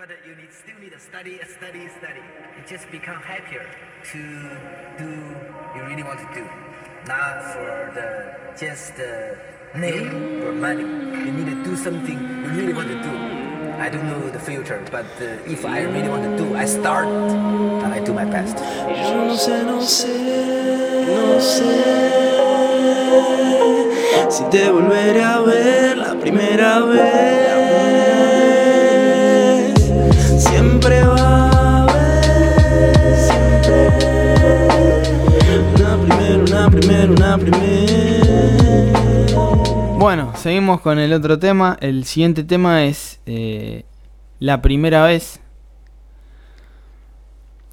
But you need still need to study, study, study. You just become happier to do you really want to do, not for the just the name or money. You need to do something you really want to do. I don't know the future, but uh, if I really want to do, I start and I do my best. Si te volveré a ver la primera vez. Bueno, seguimos con el otro tema. El siguiente tema es eh, la primera vez.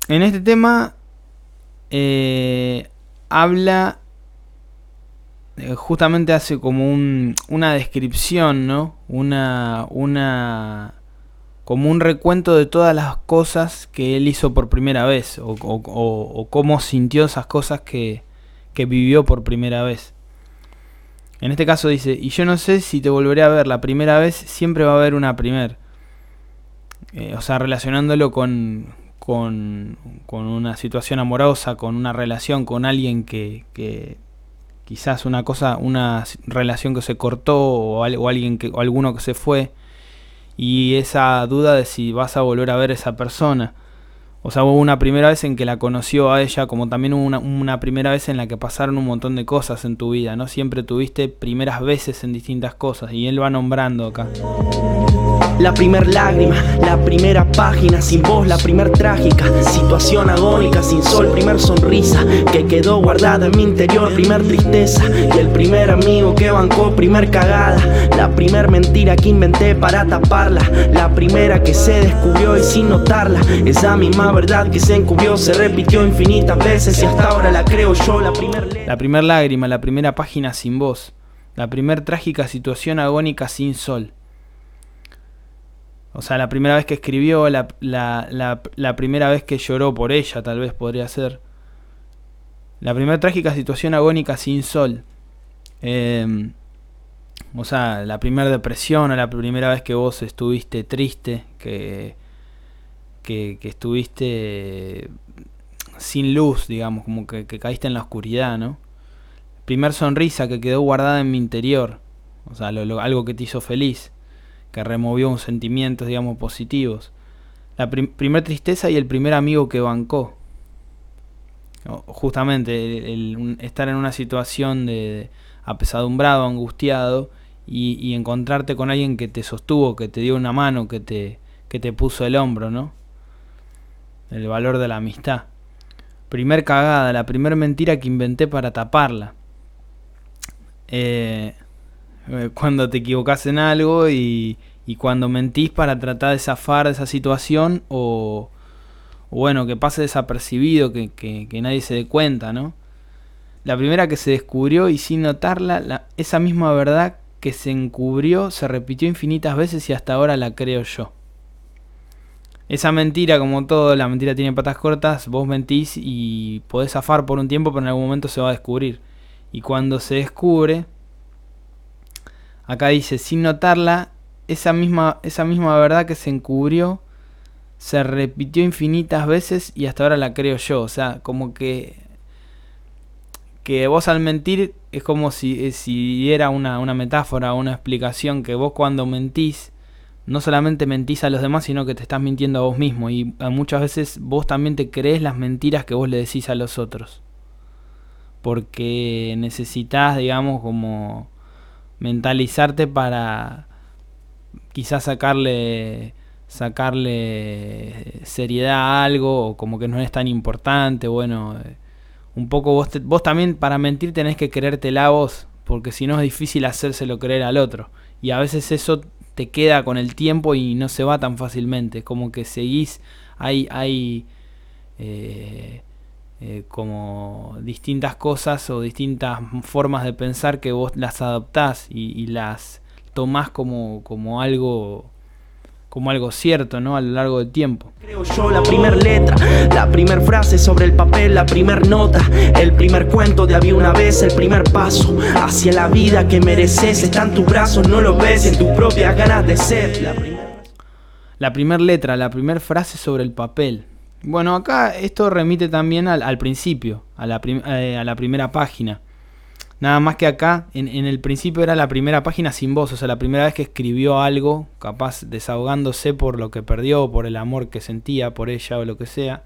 En este tema eh, habla, eh, justamente hace como un- una descripción, ¿no? Una, una, como un recuento de todas las cosas que él hizo por primera vez, o, cómo sintió esas cosas que, que vivió por primera vez. En este caso dice, y yo no sé si te volveré a ver la primera vez, siempre va a haber una primer. Eh, o sea, relacionándolo con, con, con una situación amorosa, con una relación con alguien que, que quizás una cosa, una relación que se cortó o alguien que, o alguno que se fue y esa duda de si vas a volver a ver a esa persona. O sea, hubo una primera vez en que la conoció a ella, como también hubo una, una primera vez en la que pasaron un montón de cosas en tu vida, ¿no? Siempre tuviste primeras veces en distintas cosas y él va nombrando acá. La primer lágrima, la primera página sin voz, la primer trágica situación agónica sin sol, primer sonrisa que quedó guardada en mi interior, primer tristeza y el primer amigo que bancó, primer cagada, la primer mentira que inventé para taparla, la primera que se descubrió y sin notarla, esa misma verdad que se encubrió se repitió infinitas veces y hasta ahora la creo yo, la primer. La primer lágrima, la primera página sin voz, la primer trágica situación agónica sin sol. O sea, la primera vez que escribió, la, la, la, la primera vez que lloró por ella, tal vez podría ser. La primera trágica situación agónica sin sol. Eh, o sea, la primera depresión o la primera vez que vos estuviste triste, que, que, que estuviste sin luz, digamos, como que, caíste en la oscuridad, ¿no? Primer sonrisa que quedó guardada en mi interior, o sea, lo- algo que te hizo feliz, que removió sentimientos, digamos, positivos. La prim- primer tristeza y el primer amigo que bancó. Justamente, el- estar en una situación de apesadumbrado, angustiado, y, encontrarte con alguien que te sostuvo, que te dio una mano, que te, que te puso el hombro, ¿no? El valor de la amistad. Primer cagada, la primer mentira que inventé para taparla. Eh, eh, cuando te equivocas en algo y, y cuando mentís para tratar de zafar esa situación o, o bueno, que pase desapercibido, que, nadie se dé cuenta, ¿no? La primera que se descubrió y sin notarla, la- esa misma verdad que se encubrió se repitió infinitas veces y hasta ahora la creo yo. Esa mentira, como todo, la mentira tiene patas cortas, vos mentís y podés zafar por un tiempo, pero en algún momento se va a descubrir. Y cuando se descubre, acá dice, sin notarla, esa misma, esa misma verdad que se encubrió se repitió infinitas veces y hasta ahora la creo yo. O sea, como que que vos al mentir es como si, eh, si era una, una metáfora, una explicación, que vos cuando mentís, no solamente mentís a los demás, sino que te estás mintiendo a vos mismo. Y muchas veces vos también te crees las mentiras que vos le decís a los otros. Porque necesitas, digamos, como mentalizarte para quizás sacarle sacarle seriedad a algo o como que no es tan importante, bueno, eh, un poco vos, te- vos también para mentir tenés que creértela vos, porque si no es difícil hacérselo creer al otro. Y a veces eso te queda con el tiempo y no se va tan fácilmente, como que seguís, hay, hay eh, eh, como distintas cosas o distintas formas de pensar que vos las adoptás y, y las tomás como, como algo como algo cierto, ¿no? A lo largo del tiempo. Creo yo la primer letra, la primer frase sobre el papel, la primer nota, el primer cuento de había una vez, el primer paso hacia la vida que mereces, está en tus brazos, no lo ves en tus propias ganas de ser. La primer- la primera letra, la primera frase sobre el papel. Bueno, acá esto remite también al, principio, a la, eh, a la, primera página. Nada más que acá, en, en, el principio era la primera página sin voz, o sea, la primera vez que escribió algo, capaz desahogándose por lo que perdió, por el amor que sentía por ella o lo que sea.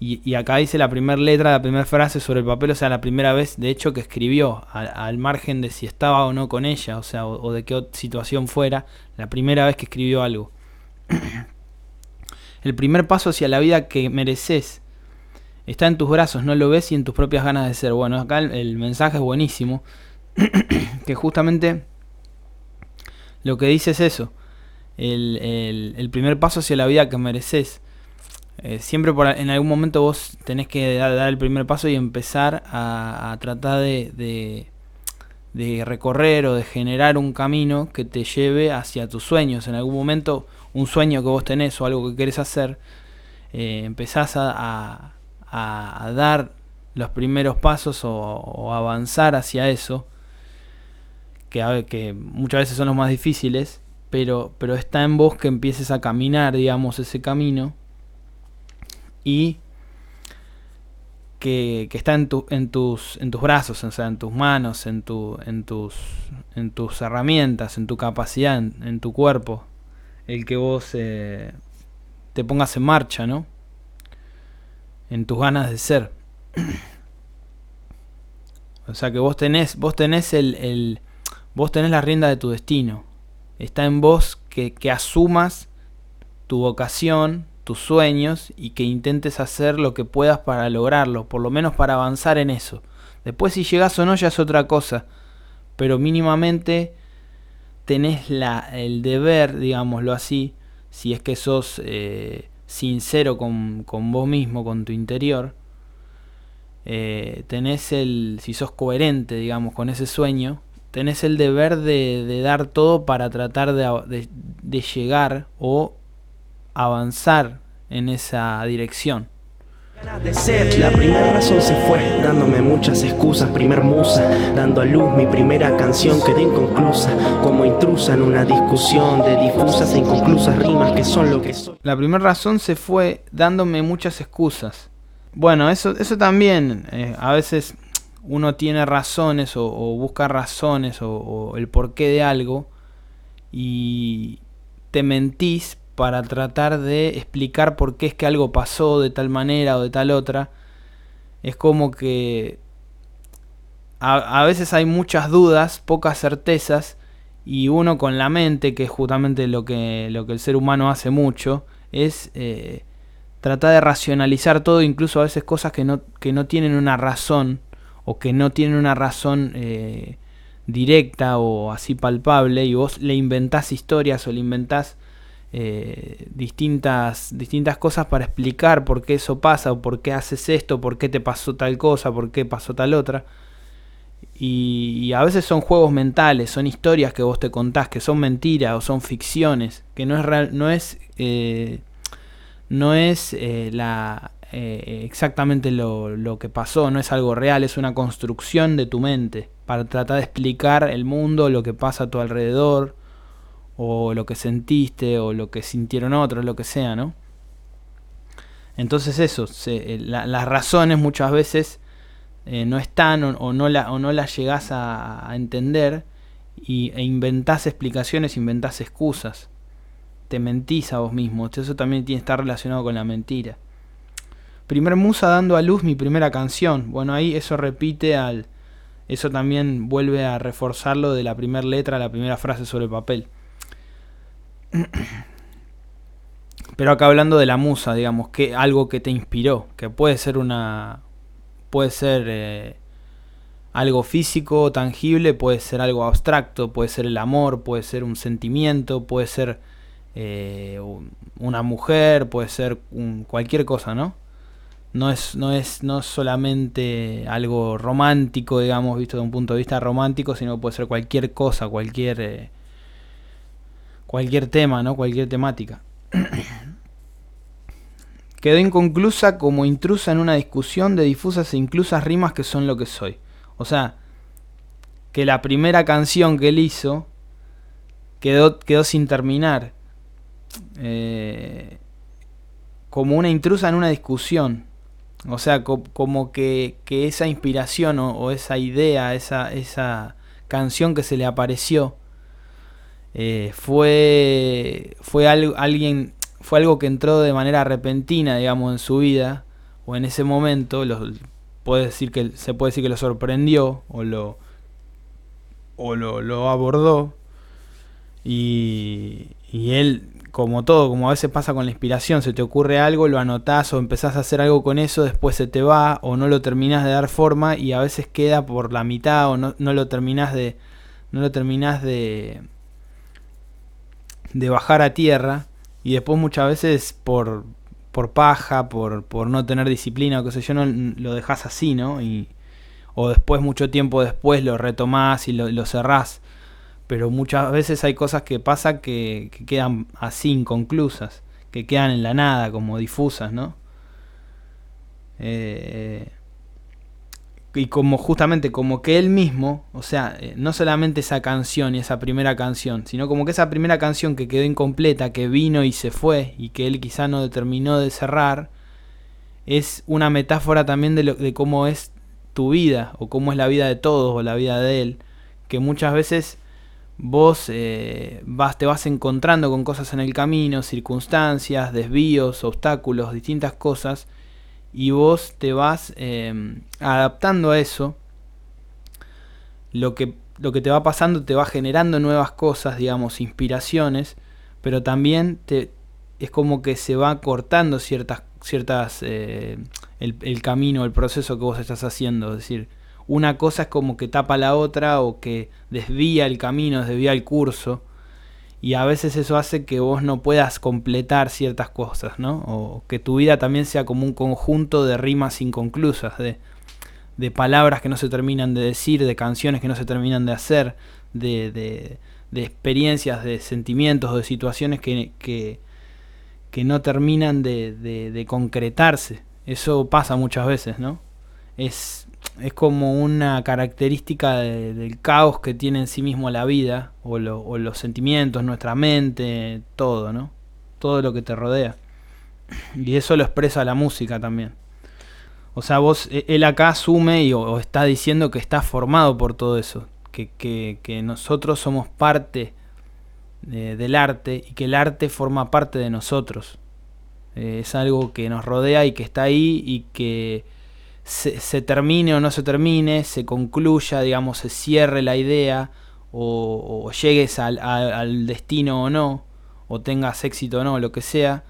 Y, acá dice la primera letra, la primera frase sobre el papel, o sea, la primera vez, de hecho, que escribió, al, margen de si estaba o no con ella, o sea, o, de qué situación fuera, la primera vez que escribió algo. El primer paso hacia la vida que mereces está en tus brazos, no lo ves y en tus propias ganas de ser. Bueno, acá el, mensaje es buenísimo, que justamente lo que dice es eso, el, primer paso hacia la vida que mereces eh, siempre por, en algún momento vos tenés que dar, el primer paso y empezar a, tratar de, de, recorrer o de generar un camino que te lleve hacia tus sueños. En algún momento un sueño que vos tenés o algo que querés hacer, eh, empezás a, a, dar los primeros pasos o, avanzar hacia eso, que, que muchas veces son los más difíciles, pero, pero está en vos que empieces a caminar, digamos, ese camino y que, está en, tu, en, tus, en tus brazos, o sea, en tus manos, en, tu, en, tus, en tus herramientas, en tu capacidad, en, tu cuerpo, el que vos eh, te pongas en marcha, ¿no? En tus ganas de ser. o sea que vos tenés, vos tenés el, el, vos tenés la rienda de tu destino. Está en vos que, que asumas tu vocación, tus sueños y que intentes hacer lo que puedas para lograrlo, por lo menos para avanzar en eso. Después si llegas o no ya es otra cosa, pero mínimamente tenés la, el deber, digámoslo así, si es que sos eh, sincero con, con, vos mismo, con tu interior, eh, tenés el, si sos coherente, digamos, con ese sueño, tenés el deber de, de dar todo para tratar de, de, de llegar o avanzar en esa dirección. La primera razón se fue, dándome muchas excusas, primer musa, dando a luz mi primera canción quedé inconclusa, como intrusa en una discusión de difusas e inconclusas rimas que son lo que soy. La primera razón se fue dándome muchas excusas. Bueno, eso, eso también, eh, a veces uno tiene razones o, busca razones o, o el porqué de algo y te mentís para tratar de explicar por qué es que algo pasó de tal manera o de tal otra. Es como que a, veces hay muchas dudas, pocas certezas, y uno con la mente, que es justamente lo que, lo que el ser humano hace mucho, es eh, tratar de racionalizar todo, incluso a veces cosas que no, que no tienen una razón, o que no tienen una razón eh, directa o así palpable, y vos le inventás historias o le inventás eh, distintas, distintas cosas para explicar por qué eso pasa, o por qué haces esto, por qué te pasó tal cosa, por qué pasó tal otra. Y, a veces son juegos mentales, son historias que vos te contás, que son mentiras o son ficciones, que no es real, no es, eh, no es eh, la, exactamente lo, lo que pasó, no es algo real, es una construcción de tu mente para tratar de explicar el mundo, lo que pasa a tu alrededor, o lo que sentiste, o lo que sintieron otros, lo que sea, ¿no? Entonces eso, eh, las razones muchas veces eh, no están o, no la, o no las llegás a, entender y, e inventás explicaciones, inventás excusas. Te mentís a vos mismo. Eso también tiene que estar relacionado con la mentira. Primer musa dando a luz mi primera canción. Bueno, ahí eso repite al... Eso también vuelve a reforzarlo de la primera letra a la primera frase sobre el papel. Pero acá hablando de la musa, digamos, que algo que te inspiró, que puede ser una. puede ser eh, algo físico, tangible, puede ser algo abstracto, puede ser el amor, puede ser un sentimiento, puede ser eh, una mujer, puede ser cualquier cosa, ¿no? No es, no es no solamente algo romántico, digamos, visto de un punto de vista romántico, sino puede ser cualquier cosa, cualquier. Eh, cualquier tema, ¿no? Cualquier temática. Quedó inconclusa como intrusa en una discusión de difusas e inclusas rimas que son lo que soy. O sea, que la primera canción que él hizo quedó, quedó sin terminar. eh, como una intrusa en una discusión. O sea, como que, esa inspiración o, esa idea, esa, esa canción que se le apareció, eh, fue, fue algo, alguien, fue algo que entró de manera repentina, digamos, en su vida, o en ese momento, puede decir que, se puede decir que lo sorprendió, o lo, o lo, lo abordó, y, y él como todo, como a veces pasa con la inspiración, se te ocurre algo, lo anotás o empezás a hacer algo con eso, después se te va o no lo terminás de dar forma y a veces queda por la mitad o no, lo terminás de no lo terminás de de bajar a tierra y después muchas veces por por paja, por, por no tener disciplina o qué sé yo, no, lo dejas así, ¿no? Y, o después, mucho tiempo después, lo retomás y lo, lo cerrás pero muchas veces hay cosas que pasan que, quedan así inconclusas, que quedan en la nada, como difusas, ¿no? Eh, y como justamente como que él mismo, o sea, eh, no solamente esa canción y esa primera canción, sino como que esa primera canción que quedó incompleta, que vino y se fue y que él quizá no terminó de cerrar, es una metáfora también de, lo, de cómo es tu vida o cómo es la vida de todos o la vida de él, que muchas veces vos eh, vas, te vas encontrando con cosas en el camino, circunstancias, desvíos, obstáculos, distintas cosas, y vos te vas em, adaptando a eso. Lo que, lo que te va pasando te va generando nuevas cosas, digamos, inspiraciones, pero también te, es como que se va cortando ciertas, ciertas eh, el, el camino, el proceso que vos estás haciendo. Es decir, una cosa es como que tapa la otra o que desvía el camino, desvía el curso. Y a veces eso hace que vos no puedas completar ciertas cosas, ¿no? O que tu vida también sea como un conjunto de rimas inconclusas, de, de palabras que no se terminan de decir, de canciones que no se terminan de hacer, de, de, de experiencias, de sentimientos, de situaciones que, que, que no terminan de, de concretarse. Eso pasa muchas veces, ¿no? Es es como una característica del caos que tiene en sí mismo la vida, o, los sentimientos, nuestra mente, todo, ¿no? Todo lo que te rodea. Y eso lo expresa la música también. O sea, vos, e, él acá asume y, o, está diciendo que está formado por todo eso, que, que, nosotros somos parte eh, del arte y que el arte forma parte de nosotros. Eh, es algo que nos rodea y que está ahí y que se, termine o no se termine, se concluya, digamos, se cierre la idea o, llegues al, al, destino o no, o tengas éxito o no, lo que sea,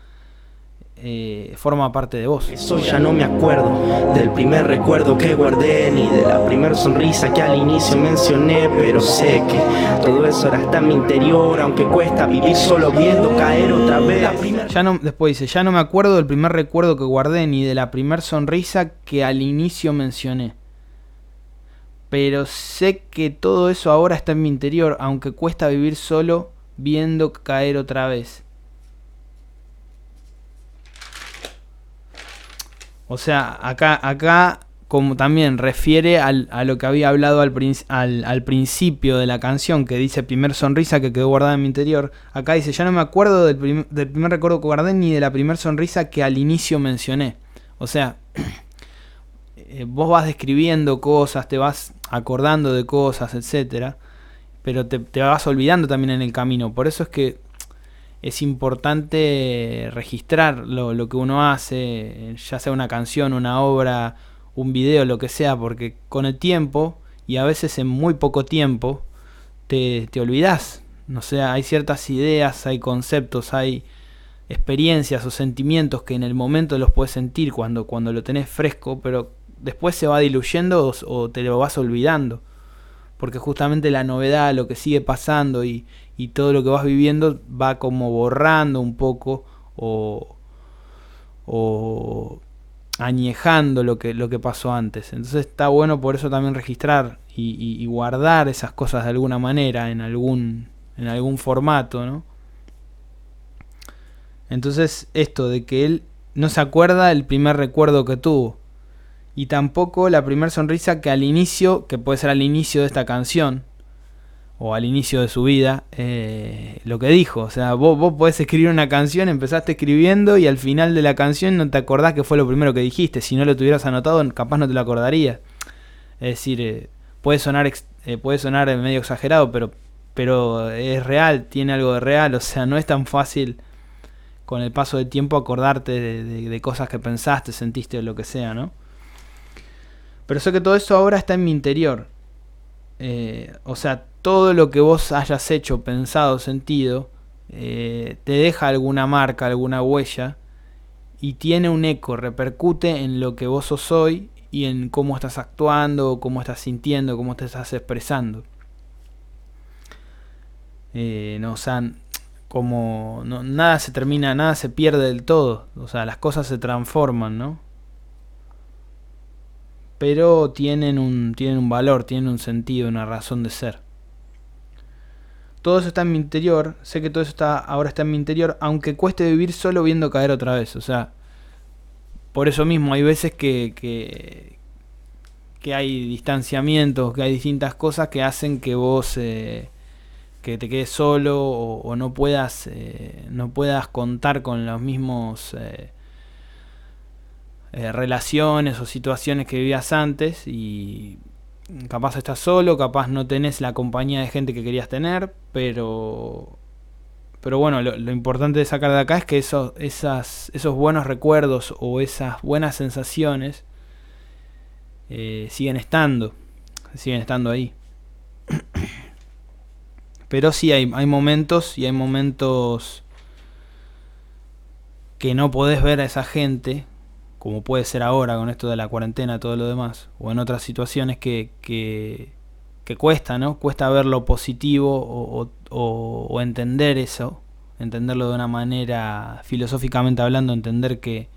eh, forma parte de vos. Eso ya no me acuerdo del primer recuerdo que guardé, ni de la primer sonrisa que al inicio mencioné, pero sé que todo eso era hasta mi interior, aunque cuesta vivir solo viendo caer otra vez. Ya no, después dice, ya no me acuerdo del primer recuerdo que guardé, ni de la primer sonrisa que al inicio mencioné. Pero sé que todo eso ahora está en mi interior, aunque cuesta vivir solo viendo caer otra vez. O sea, acá, acá como también refiere al, a lo que había hablado al, al, principio de la canción, que dice primer sonrisa que quedó guardada en mi interior. Acá dice, ya no me acuerdo del, primer recuerdo que guardé ni de la primer sonrisa que al inicio mencioné. O sea, eh, vos vas describiendo cosas, te vas acordando de cosas, etcétera, pero te vas olvidando también en el camino. Por eso es que es importante registrar lo, que uno hace, ya sea una canción, una obra, un video, lo que sea, porque con el tiempo, y a veces en muy poco tiempo, te, te olvidas. O sea, hay ciertas ideas, hay conceptos, hay experiencias o sentimientos que en el momento los puedes sentir cuando, cuando lo tenés fresco, pero después se va diluyendo o, o te lo vas olvidando. Porque justamente la novedad, lo que sigue pasando y, y todo lo que vas viviendo va como borrando un poco o, o añejando lo que, lo que pasó antes. Entonces está bueno por eso también registrar y, guardar esas cosas de alguna manera en algún, en algún formato, ¿no? Entonces esto de que él no se acuerda el primer recuerdo que tuvo y tampoco la primera sonrisa que al inicio, que puede ser al inicio de esta canción, o al inicio de su vida, eh, lo que dijo. O sea, vos, vos podés escribir una canción, empezaste escribiendo y al final de la canción no te acordás que fue lo primero que dijiste. Si no lo tuvieras anotado, capaz no te lo acordarías. Es decir, eh, puede, sonar eh, puede sonar medio exagerado, pero, pero es real, tiene algo de real. O sea, no es tan fácil con el paso del tiempo acordarte de, de cosas que pensaste, sentiste o lo que sea, ¿no? Pero sé que todo eso ahora está en mi interior. o sea, todo lo que vos hayas hecho, pensado, sentido, eh, te deja alguna marca, alguna huella y tiene un eco, repercute en lo que vos sos hoy y en cómo estás actuando, cómo estás sintiendo, cómo te estás expresando. Eh, no, o sea, como nada se termina, nada se pierde del todo, o sea, las cosas se transforman, ¿no? Pero tienen un, tienen un valor, tienen un sentido, una razón de ser todo eso está en mi interior, sé que todo eso está, ahora está en mi interior, aunque cueste vivir solo viendo caer otra vez. O sea, por eso mismo hay veces que, que, hay distanciamientos, que hay distintas cosas que hacen que vos eh, que te quedes solo o, no puedas eh, no puedas contar con los mismos eh, relaciones o situaciones que vivías antes y capaz estás solo, capaz no tenés la compañía de gente que querías tener, pero pero bueno, lo, importante de sacar de acá es que esos, esos buenos recuerdos o esas buenas sensaciones eh, siguen estando, siguen estando ahí. Pero sí hay, hay momentos y hay momentos que no podés ver a esa gente como puede ser ahora con esto de la cuarentena, todo lo demás, o en otras situaciones que, que, cuesta, ¿no? Cuesta ver lo positivo o, o, entender eso, entenderlo de una manera filosóficamente hablando, entender que,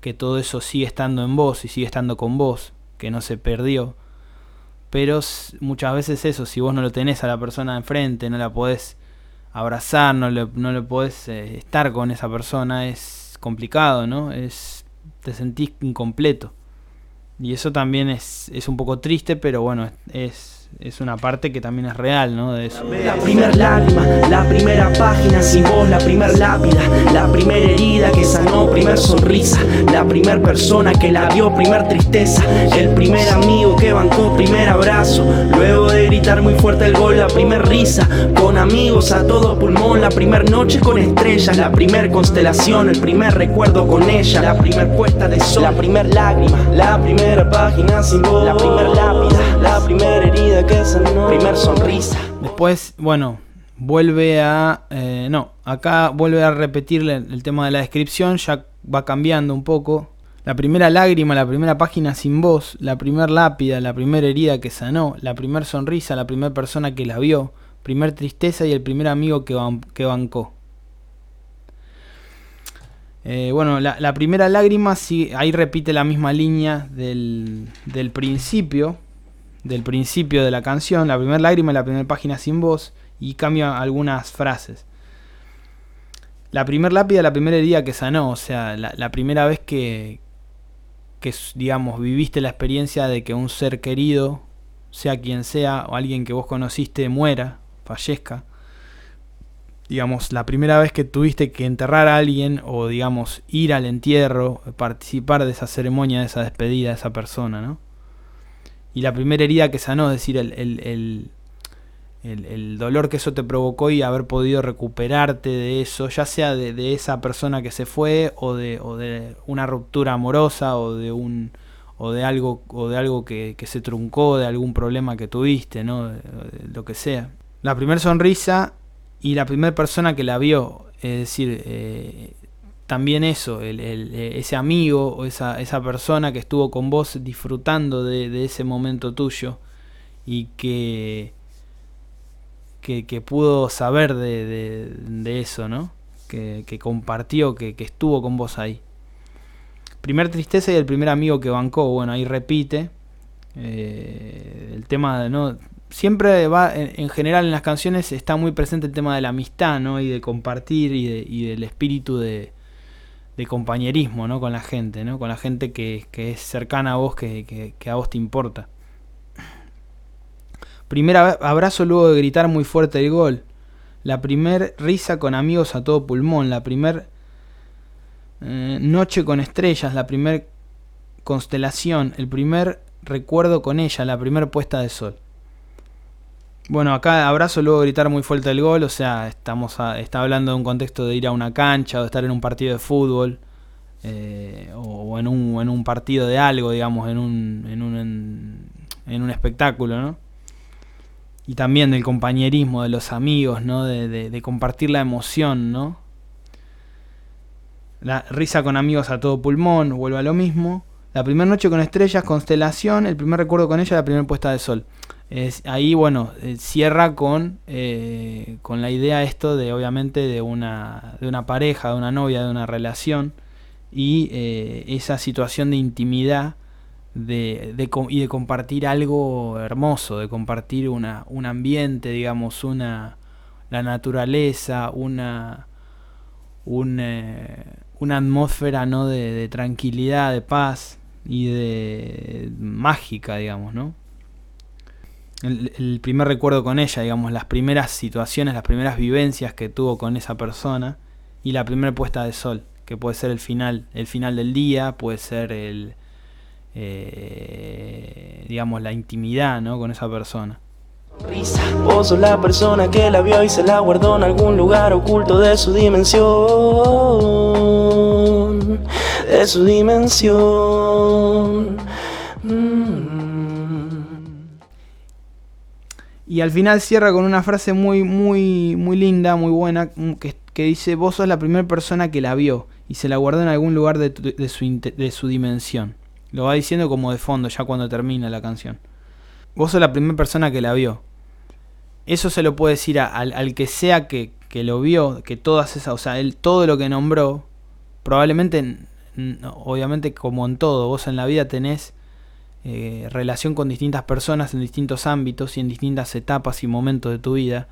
que todo eso sigue estando en vos y sigue estando con vos, que no se perdió. Pero muchas veces eso, si vos no lo tenés a la persona enfrente, no la podés abrazar, no le, no le podés eh, estar con esa persona, es complicado, ¿no? Es te sentís incompleto. Y eso también es, es un poco triste, pero bueno, es, es una parte que también es real, ¿no? De eso. La primer lágrima, la primera página sin voz, la primer lápida, la primera herida que sanó, primer sonrisa, la primer persona que la vio, primer tristeza, el primer amigo que bancó, primer abrazo, luego de gritar muy fuerte el gol, la primer risa, con amigos a todo pulmón, la primer noche con estrellas, la primer constelación, el primer recuerdo con ella, la primer puesta de sol, la primer lágrima, la primera página sin voz, la primer lápida, la primera herida Primer sonrisa. Después, bueno, vuelve a... Eh, no, acá vuelve a repetir el tema de la descripción, ya va cambiando un poco. La primera lágrima, la primera página sin voz, la primera lápida, la primera herida que sanó, la primera sonrisa, la primera persona que la vio, primer tristeza y el primer amigo que, que bancó. Eh, bueno, la, primera lágrima, sí, ahí repite la misma línea del, del principio, del principio de la canción, la primera lágrima la primera página sin voz, y cambia algunas frases. La primera lápida, la primera herida que sanó, o sea, la, primera vez que, que, digamos, viviste la experiencia de que un ser querido, sea quien sea, o alguien que vos conociste, muera, fallezca. Digamos, la primera vez que tuviste que enterrar a alguien, o digamos, ir al entierro, participar de esa ceremonia, de esa despedida de esa persona, ¿no? Y la primera herida que sanó, es decir, el, dolor que eso te provocó y haber podido recuperarte de eso, ya sea de, esa persona que se fue o de, de, una ruptura amorosa o de un o de algo o de algo que, se truncó, de algún problema que tuviste, ¿no? lo que sea. La primera sonrisa y la primera persona que la vio, es decir, eh, también eso, el, eh, ese amigo o esa, esa, persona que estuvo con vos disfrutando de, ese momento tuyo y que, que, pudo saber de, eso, ¿no? Que, compartió, que, estuvo con vos ahí. Primer tristeza y el primer amigo que bancó, bueno, ahí repite. Eh, el tema de no siempre va en, general en las canciones está muy presente el tema de la amistad no y de compartir y, y del espíritu de, de compañerismo ¿no? con la gente, ¿no? con la gente que, es cercana a vos, que, a vos te importa. Primer abrazo luego de gritar muy fuerte el gol. La primer risa con amigos a todo pulmón. La primer eh, noche con estrellas. La primer constelación. El primer recuerdo con ella. La primer puesta de sol. Bueno, acá abrazo luego gritar muy fuerte el gol, o sea, estamos está hablando de un contexto de ir a una cancha o de estar en un partido de fútbol eh, o, en, un, en un partido de algo, digamos, en un, en un, en, un espectáculo, ¿no? Y también del compañerismo, de los amigos, ¿no? De, de, compartir la emoción, ¿no? La risa con amigos a todo pulmón, vuelve a lo mismo. La primera noche con estrellas, constelación, el primer recuerdo con ella, la primera puesta de sol ahí, bueno, eh, cierra con, eh, con la idea esto de, obviamente, de una, de una pareja, de una novia, de una relación, y eh, esa situación de intimidad de, y de compartir algo hermoso, de compartir una, un ambiente, digamos, una, la naturaleza, una, una atmósfera ¿no? de, de tranquilidad, de paz y de mágica, digamos, ¿no? El, primer recuerdo con ella, digamos, las primeras situaciones, las primeras vivencias que tuvo con esa persona y la primera puesta de sol, que puede ser el final, el final del día, puede ser el, eh, digamos, la intimidad, ¿no? Con esa persona. Vos sos la persona que la vio y se la guardó en algún lugar oculto de su dimensión, de su dimensión. Mm. Y al final cierra con una frase muy, muy, muy linda, muy buena, mm, que, dice, vos sos la primera persona que la vio y se la guardó en algún lugar de, su, de su dimensión. Lo va diciendo como de fondo, ya cuando termina la canción. Vos sos la primera persona que la vio. Eso se lo puede decir al, que sea que, que, lo vio, que todas esas, o sea, él todo lo que nombró, probablemente, obviamente como en todo, vos en la vida tenés eh, relación con distintas personas en distintos ámbitos y en distintas etapas y momentos de tu vida,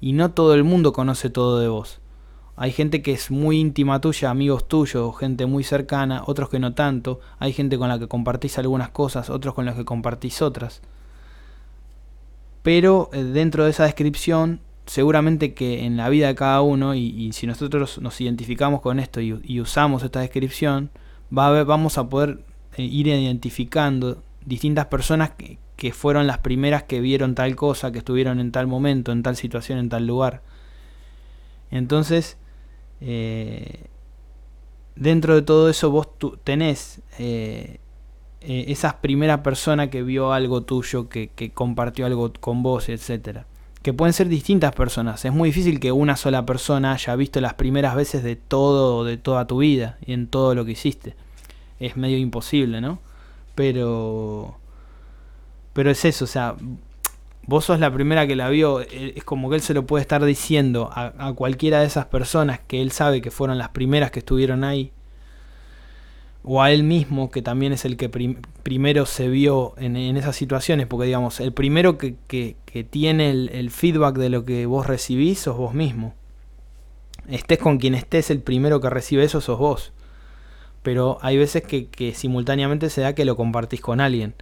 y no todo el mundo conoce todo de vos. Hay gente que es muy íntima tuya, amigos tuyos, gente muy cercana, otros que no tanto, hay gente con la que compartís algunas cosas, otros con los que compartís otras. Pero eh, dentro de esa descripción, seguramente que en la vida de cada uno, y, si nosotros nos identificamos con esto y, usamos esta descripción, va vamos a poder eh, ir identificando distintas personas que, fueron las primeras que vieron tal cosa, que estuvieron en tal momento, en tal situación, en tal lugar. Entonces, eh, dentro de todo eso vos tenés eh, eh, esa primera persona que vio algo tuyo, que, que, compartió algo con vos, etcétera. Que pueden ser distintas personas. Es muy difícil que una sola persona haya visto las primeras veces de todo, de toda tu vida y en todo lo que hiciste. Es medio imposible, ¿no? Pero. Pero es eso, o sea. Vos sos la primera que la vio. Eh, es como que él se lo puede estar diciendo a, cualquiera de esas personas que él sabe que fueron las primeras que estuvieron ahí. O a él mismo, que también es el que primero se vio en, esas situaciones. Porque, digamos, el primero que, tiene el, el, feedback de lo que vos recibís sos vos mismo. Estés con quien estés, el primero que recibe eso sos vos pero hay veces que, simultáneamente se da que lo compartís con alguien.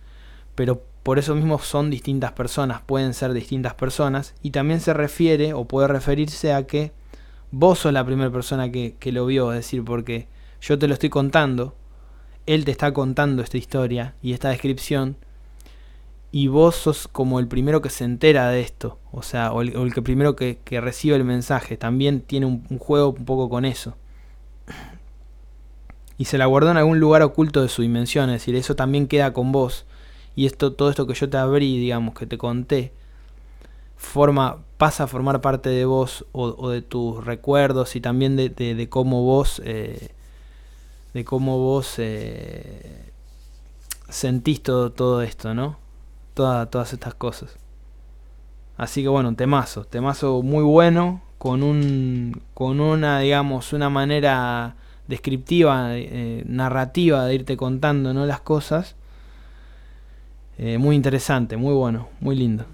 Pero por eso mismo son distintas personas, pueden ser distintas personas, y también se refiere o puede referirse a que vos sos la primera persona que, que lo vio, es decir, porque yo te lo estoy contando, él te está contando esta historia y esta descripción, y vos sos como el primero que se entera de esto, o sea, o el, que primero que, recibe el mensaje, también tiene un juego un poco con eso y se la guardó en algún lugar oculto de su dimensión, es decir, eso también queda con vos. Y esto, todo esto que yo te abrí, digamos, que te conté, forma, pasa a formar parte de vos o, de tus recuerdos y también de, cómo vos, de cómo vos eh, eh, sentís todo, todo esto, ¿no? todas estas cosas. Así que bueno, temazo, temazo muy bueno, con un, con una, digamos, una manera descriptiva, eh, narrativa de irte contando ¿no? las cosas. Eh, muy interesante, muy bueno, muy lindo.